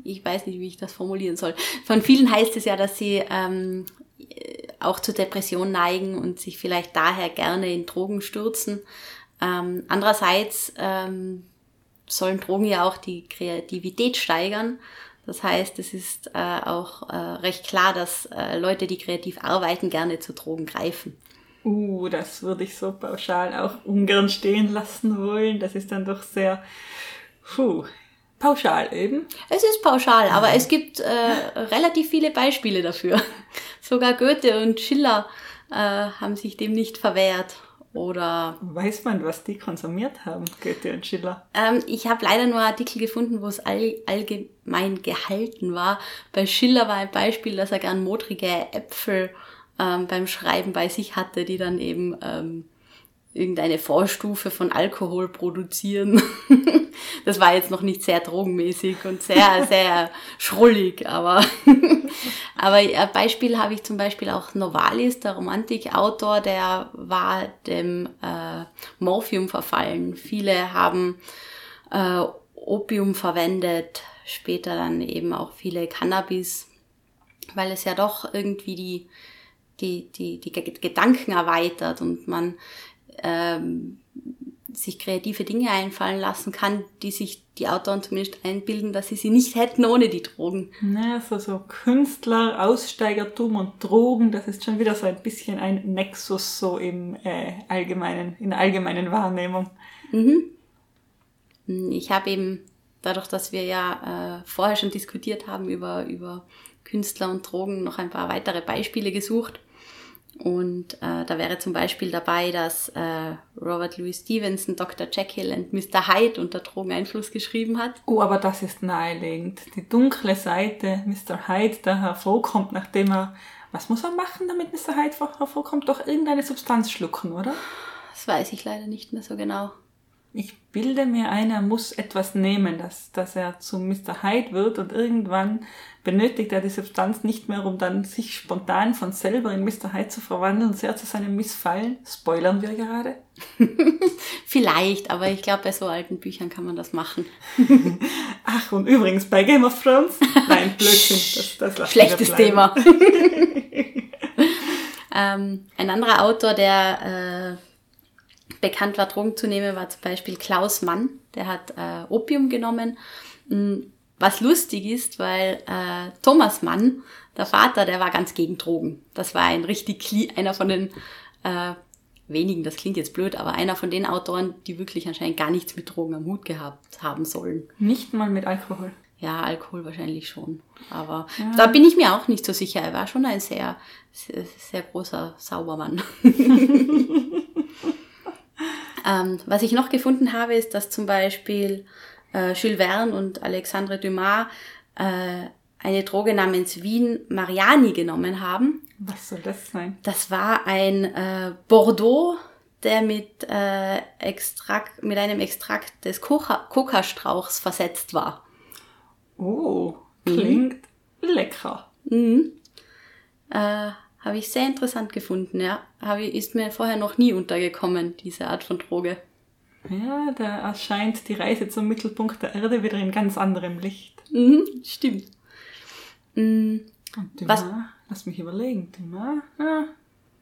ich weiß nicht, wie ich das formulieren soll. Von vielen heißt es ja, dass sie ähm, auch zur Depression neigen und sich vielleicht daher gerne in Drogen stürzen. Ähm, andererseits ähm, sollen Drogen ja auch die Kreativität steigern. Das heißt, es ist äh, auch äh, recht klar, dass äh, Leute, die kreativ arbeiten, gerne zu Drogen greifen. Uh, das würde ich so pauschal auch ungern stehen lassen wollen. Das ist dann doch sehr, puh, Pauschal eben. Es ist pauschal, aber es gibt äh, relativ viele Beispiele dafür. <laughs> Sogar Goethe und Schiller äh, haben sich dem nicht verwehrt. Oder weiß man, was die konsumiert haben, Goethe und Schiller? Ähm, ich habe leider nur Artikel gefunden, wo es all, allgemein gehalten war. Bei Schiller war ein Beispiel, dass er gern modrige Äpfel ähm, beim Schreiben bei sich hatte, die dann eben ähm, irgendeine Vorstufe von Alkohol produzieren. <laughs> das war jetzt noch nicht sehr drogenmäßig und sehr, <laughs> sehr schrullig, aber, <laughs> aber ein Beispiel habe ich zum Beispiel auch Novalis, der Romantikautor, der war dem äh, Morphium verfallen. Viele haben äh, Opium verwendet, später dann eben auch viele Cannabis, weil es ja doch irgendwie die, die, die, die Gedanken erweitert und man ähm, sich kreative Dinge einfallen lassen kann, die sich die Autoren zumindest einbilden, dass sie sie nicht hätten ohne die Drogen. Na, so, so Künstler, Aussteigertum und Drogen, das ist schon wieder so ein bisschen ein Nexus so im äh, allgemeinen, in der allgemeinen Wahrnehmung. Mhm. Ich habe eben, dadurch, dass wir ja äh, vorher schon diskutiert haben über, über Künstler und Drogen, noch ein paar weitere Beispiele gesucht. Und äh, da wäre zum Beispiel dabei, dass äh, Robert Louis Stevenson Dr. Jekyll und Mr. Hyde unter Drogeneinfluss geschrieben hat. Oh, aber das ist naheliegend. Die dunkle Seite Mr. Hyde, der hervorkommt, nachdem er... Was muss er machen, damit Mr. Hyde hervorkommt? Doch irgendeine Substanz schlucken, oder? Das weiß ich leider nicht mehr so genau. Ich bilde mir ein, er muss etwas nehmen, dass, dass er zu Mr. Hyde wird und irgendwann benötigt er die Substanz nicht mehr, um dann sich spontan von selber in Mr. Hyde zu verwandeln, sehr zu seinem Missfallen. Spoilern wir gerade? <laughs> Vielleicht, aber ich glaube, bei so alten Büchern kann man das machen. <laughs> Ach, und übrigens bei Game of Thrones? Nein, <laughs> Blödsinn. Das, das lassen Schlechtes Thema. ähm, ein anderer Autor, der äh, bekannt war, Drogen zu nehmen, war zum Beispiel Klaus Mann. Der hat äh, Opium genommen. Hm, was lustig ist, weil äh, Thomas Mann, der Vater, der war ganz gegen Drogen. Das war ein richtig einer von den äh, wenigen, das klingt jetzt blöd, aber einer von den Autoren, die wirklich anscheinend gar nichts mit Drogen am Hut gehabt haben sollen. Nicht mal mit Alkohol. Ja, Alkohol wahrscheinlich schon. Aber ja. da bin ich mir auch nicht so sicher. Er war schon ein sehr, sehr, sehr großer Saubermann. <laughs> Ähm, was ich noch gefunden habe, ist, dass zum Beispiel äh, Jules Verne und Alexandre Dumas äh, eine Droge namens Wien Mariani genommen haben. Was soll das sein? Das war ein äh, Bordeaux, der mit, äh, Extrakt, mit einem Extrakt des Kokastrauchs versetzt war. Oh, klingt mhm. lecker. Mhm. Äh, habe ich sehr interessant gefunden, ja. Habe, ist mir vorher noch nie untergekommen, diese Art von Droge. Ja, da erscheint die Reise zum Mittelpunkt der Erde wieder in ganz anderem Licht. Mhm, stimmt. Mhm. Und Dumas, Was? lass mich überlegen, Dumas, ja,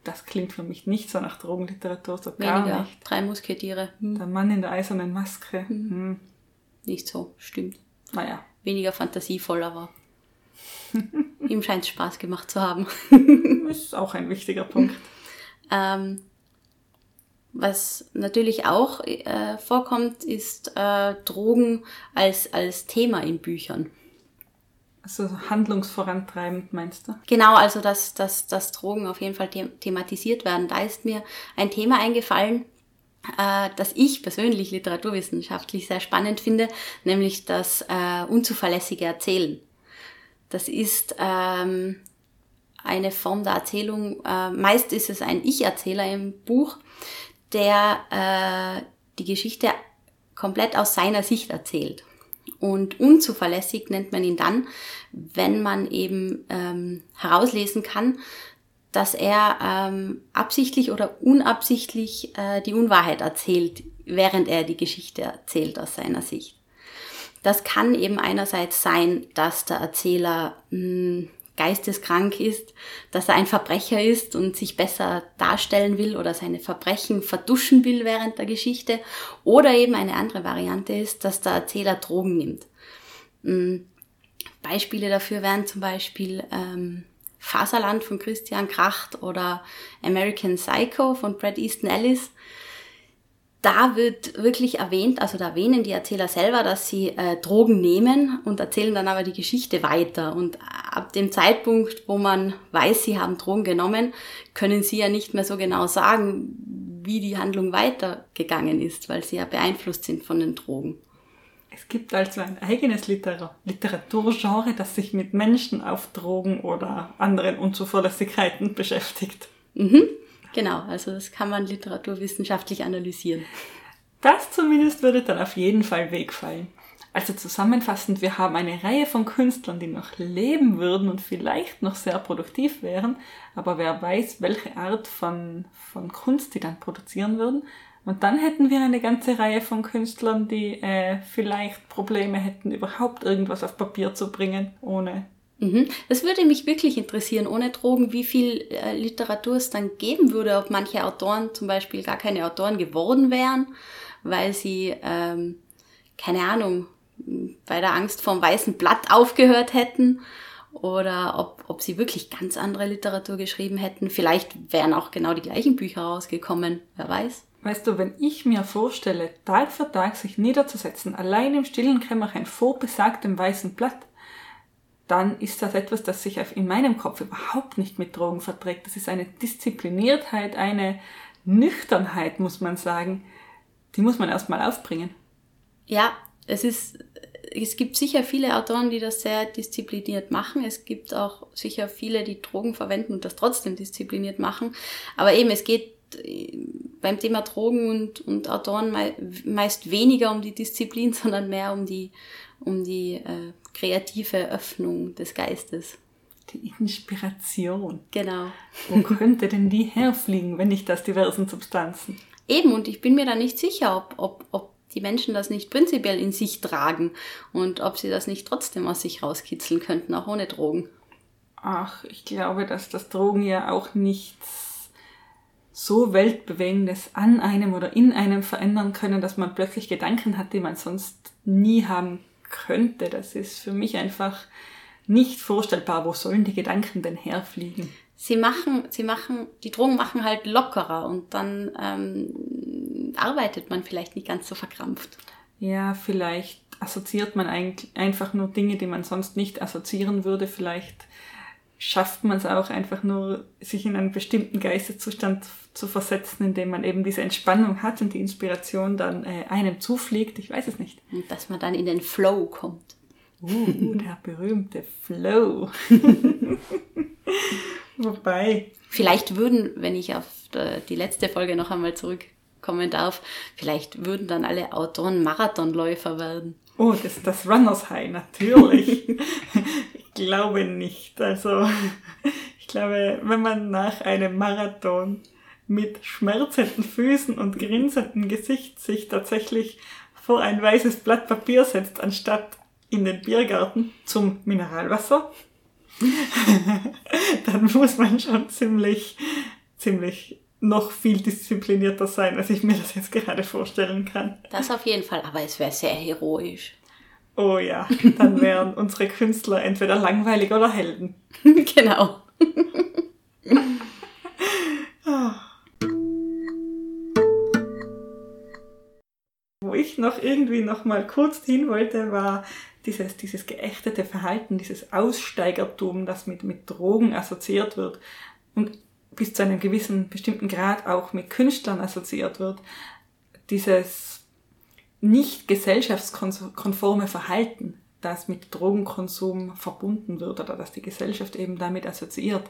das klingt für mich nicht so nach Drogenliteratur, so Weniger. gar nicht. Drei Musketiere. Mhm. Der Mann in der eisernen Maske. Mhm. Hm. Nicht so, stimmt. Naja. Weniger fantasievoll, aber <laughs> Ihm scheint es Spaß gemacht zu haben. ist auch ein wichtiger Punkt. <laughs> Ähm, was natürlich auch äh, vorkommt, ist äh, Drogen als, als Thema in Büchern. Also handlungsvorantreibend meinst du? Genau, also dass, dass, dass Drogen auf jeden Fall the thematisiert werden. Da ist mir ein Thema eingefallen, äh, das ich persönlich literaturwissenschaftlich sehr spannend finde, nämlich das äh, unzuverlässige Erzählen. Das ist ähm, eine Form der Erzählung. Äh, meist ist es ein Ich-Erzähler im Buch, der äh, die Geschichte komplett aus seiner Sicht erzählt. Und unzuverlässig nennt man ihn dann, wenn man eben ähm, herauslesen kann, dass er ähm, absichtlich oder unabsichtlich äh, die Unwahrheit erzählt, während er die Geschichte erzählt aus seiner Sicht. Das kann eben einerseits sein, dass der Erzähler mh, hm, geisteskrank ist, dass er ein Verbrecher ist und sich besser darstellen will oder seine Verbrechen verduschen will während der Geschichte. Oder eben eine andere Variante ist, dass der Erzähler Drogen nimmt. Hm, Beispiele dafür wären zum Beispiel ähm, Faserland von Christian Kracht oder American Psycho von Brad Easton Ellis da wird wirklich erwähnt, also da erwähnen die Erzähler selber, dass sie äh, Drogen nehmen und erzählen dann aber die Geschichte weiter. Und ab dem Zeitpunkt, wo man weiß, sie haben Drogen genommen, können sie ja nicht mehr so genau sagen, wie die Handlung weitergegangen ist, weil sie ja beeinflusst sind von den Drogen. Es gibt also ein eigenes Liter Literaturgenre, das sich mit Menschen auf Drogen oder anderen Unzuverlässigkeiten beschäftigt. Mhm. Genau, also das kann man literaturwissenschaftlich analysieren. Das zumindest würde dann auf jeden Fall wegfallen. Also zusammenfassend, wir haben eine Reihe von Künstlern, die noch leben würden und vielleicht noch sehr produktiv wären, aber wer weiß, welche Art von, von Kunst die dann produzieren würden. Und dann hätten wir eine ganze Reihe von Künstlern, die äh, vielleicht Probleme hätten, überhaupt irgendwas auf Papier zu bringen, ohne Mhm. Das würde mich wirklich interessieren, ohne Drogen, wie viel äh, Literatur es dann geben würde, ob manche Autoren zum Beispiel gar keine Autoren geworden wären, weil sie, ähm, keine Ahnung, bei der Angst vom weißen Blatt aufgehört hätten oder ob, ob sie wirklich ganz andere Literatur geschrieben hätten. Vielleicht wären auch genau die gleichen Bücher rausgekommen, wer weiß. Weißt du, wenn ich mir vorstelle, Tag für Tag sich niederzusetzen, allein im stillen Kämmerchen vor besagtem weißen Blatt, dann ist das etwas, das sich in meinem Kopf überhaupt nicht mit Drogen verträgt. Das ist eine Diszipliniertheit, eine Nüchternheit, muss man sagen. Die muss man erstmal aufbringen. Ja, es ist, es gibt sicher viele Autoren, die das sehr diszipliniert machen. Es gibt auch sicher viele, die Drogen verwenden und das trotzdem diszipliniert machen. Aber eben, es geht äh, beim Thema Drogen und, und Autoren meist weniger um die Disziplin, <laughs> sondern mehr um die, um die äh, kreative Öffnung des Geistes. Die Inspiration. Genau. Wo könnte denn die herfliegen, wenn nicht aus diversen Substanzen? Eben, und ich bin mir da nicht sicher, ob, ob, ob die Menschen das nicht prinzipiell in sich tragen und ob sie das nicht trotzdem aus sich rauskitzeln könnten, auch ohne Drogen. Ach, ich glaube, dass das Drogen ja auch nichts so weltbewegendes an einem oder in einem verändern können, dass man plötzlich Gedanken hat, die man sonst nie haben könnte. Das ist für mich einfach nicht vorstellbar. Wo sollen die Gedanken denn herfliegen? Sie machen, sie machen, die Drogen machen halt lockerer und dann ähm, arbeitet man vielleicht nicht ganz so verkrampft. Ja, vielleicht assoziiert man eigentlich einfach nur Dinge, die man sonst nicht assoziieren würde. Vielleicht schafft man es auch einfach nur, sich in einen bestimmten Geisteszustand zu versetzen, indem man eben diese Entspannung hat und die Inspiration dann äh, einem zufliegt. Ich weiß es nicht. Und dass man dann in den Flow kommt. Uh, der berühmte Flow. <laughs> Wobei. Vielleicht würden, wenn ich auf die letzte Folge noch einmal zurückkommen darf, vielleicht würden dann alle Autoren Marathonläufer werden. Oh, das ist das Runners High, natürlich. <laughs> ich glaube nicht. Also, ich glaube, wenn man nach einem Marathon mit schmerzenden Füßen und grinsendem Gesicht sich tatsächlich vor ein weißes Blatt Papier setzt, anstatt in den Biergarten zum Mineralwasser, <laughs> dann muss man schon ziemlich, ziemlich noch viel disziplinierter sein, als ich mir das jetzt gerade vorstellen kann. Das auf jeden Fall, aber es wäre sehr heroisch. Oh ja, dann wären unsere Künstler entweder langweilig oder Helden. <laughs> genau. Noch irgendwie noch mal kurz hin wollte, war dieses, dieses geächtete Verhalten, dieses Aussteigertum, das mit, mit Drogen assoziiert wird und bis zu einem gewissen bestimmten Grad auch mit Künstlern assoziiert wird. Dieses nicht gesellschaftskonforme Verhalten, das mit Drogenkonsum verbunden wird oder das die Gesellschaft eben damit assoziiert.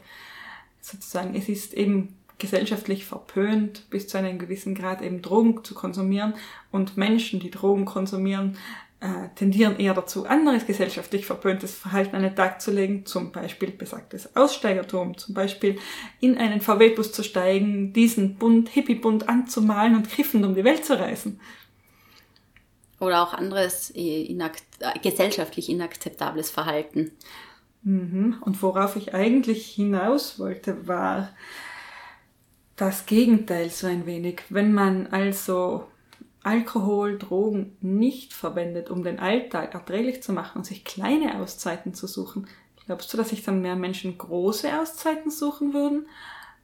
Sozusagen, es ist eben gesellschaftlich verpönt, bis zu einem gewissen Grad eben Drogen zu konsumieren und Menschen, die Drogen konsumieren, äh, tendieren eher dazu, anderes gesellschaftlich verpöntes Verhalten an den Tag zu legen, zum Beispiel besagtes Aussteigertum, zum Beispiel in einen VW-Bus zu steigen, diesen bunt, hippie-bunt anzumalen und kiffend um die Welt zu reisen. Oder auch anderes äh, inakt äh, gesellschaftlich inakzeptables Verhalten. Mhm. Und worauf ich eigentlich hinaus wollte, war das Gegenteil so ein wenig. Wenn man also Alkohol, Drogen nicht verwendet, um den Alltag erträglich zu machen und sich kleine Auszeiten zu suchen, glaubst du, dass sich dann mehr Menschen große Auszeiten suchen würden?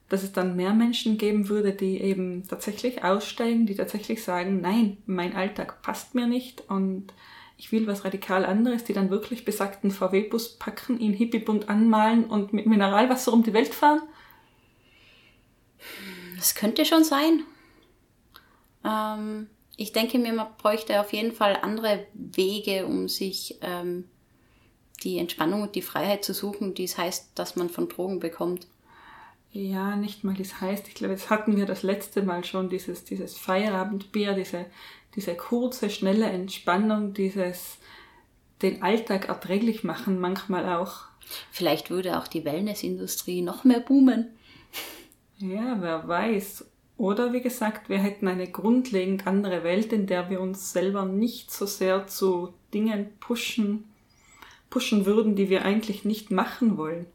Dass es dann mehr Menschen geben würde, die eben tatsächlich aussteigen, die tatsächlich sagen, nein, mein Alltag passt mir nicht und ich will was radikal anderes, die dann wirklich besagten VW-Bus packen, ihn hippiebunt anmalen und mit Mineralwasser um die Welt fahren? Das könnte schon sein. Ähm, ich denke mir, man bräuchte auf jeden Fall andere Wege, um sich ähm, die Entspannung und die Freiheit zu suchen, die es heißt, dass man von Drogen bekommt. Ja, nicht mal das heißt. Ich glaube, jetzt hatten wir das letzte Mal schon dieses, dieses Feierabendbier, diese, diese kurze, schnelle Entspannung, dieses den Alltag erträglich machen manchmal auch. Vielleicht würde auch die Wellnessindustrie noch mehr boomen. Ja, wer weiß. Oder wie gesagt, wir hätten eine grundlegend andere Welt, in der wir uns selber nicht so sehr zu Dingen pushen, pushen würden, die wir eigentlich nicht machen wollen.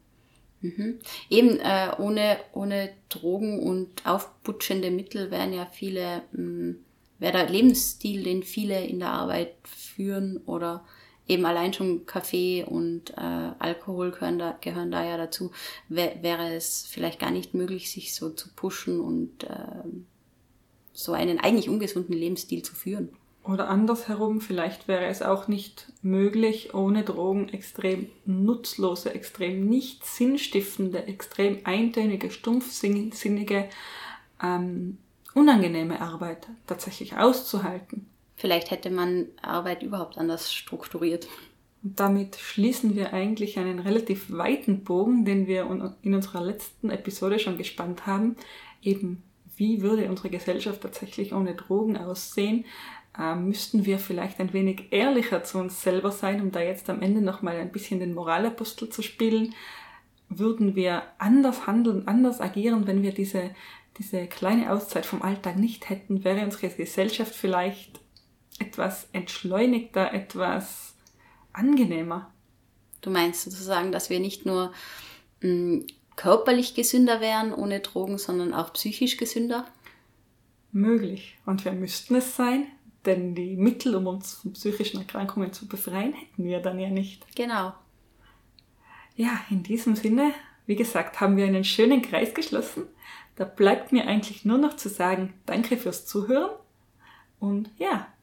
Mhm. Eben äh, ohne, ohne Drogen und aufputschende Mittel wären ja viele, hm, wäre der Lebensstil, den viele in der Arbeit führen oder eben allein schon Kaffee und äh, Alkohol gehören da, gehören da ja dazu, wär, wäre es vielleicht gar nicht möglich, sich so zu pushen und äh, so einen eigentlich ungesunden Lebensstil zu führen. Oder andersherum, vielleicht wäre es auch nicht möglich, ohne Drogen extrem nutzlose, extrem nicht sinnstiftende, extrem eintönige, stumpfsinnige, ähm, unangenehme Arbeit tatsächlich auszuhalten. Vielleicht hätte man Arbeit überhaupt anders strukturiert. Und damit schließen wir eigentlich einen relativ weiten Bogen, den wir in unserer letzten Episode schon gespannt haben. Eben, wie würde unsere Gesellschaft tatsächlich ohne Drogen aussehen? äh, müssten wir vielleicht ein wenig ehrlicher zu uns selber sein, um da jetzt am Ende nochmal ein bisschen den Moralapostel zu spielen. Würden wir anders handeln, anders agieren, wenn wir diese, diese kleine Auszeit vom Alltag nicht hätten? Wäre unsere Gesellschaft vielleicht etwas entschleunigter, etwas angenehmer? Du meinst sozusagen, dass wir nicht nur mh, mm, körperlich gesünder wären ohne Drogen, sondern auch psychisch gesünder? Möglich. Und wir müssten es sein, denn die Mittel, um uns von psychischen Erkrankungen zu befreien, hätten wir dann ja nicht. Genau. Ja, in diesem Sinne, wie gesagt, haben wir einen schönen Kreis geschlossen. Da bleibt mir eigentlich nur noch zu sagen, danke fürs Zuhören und ja,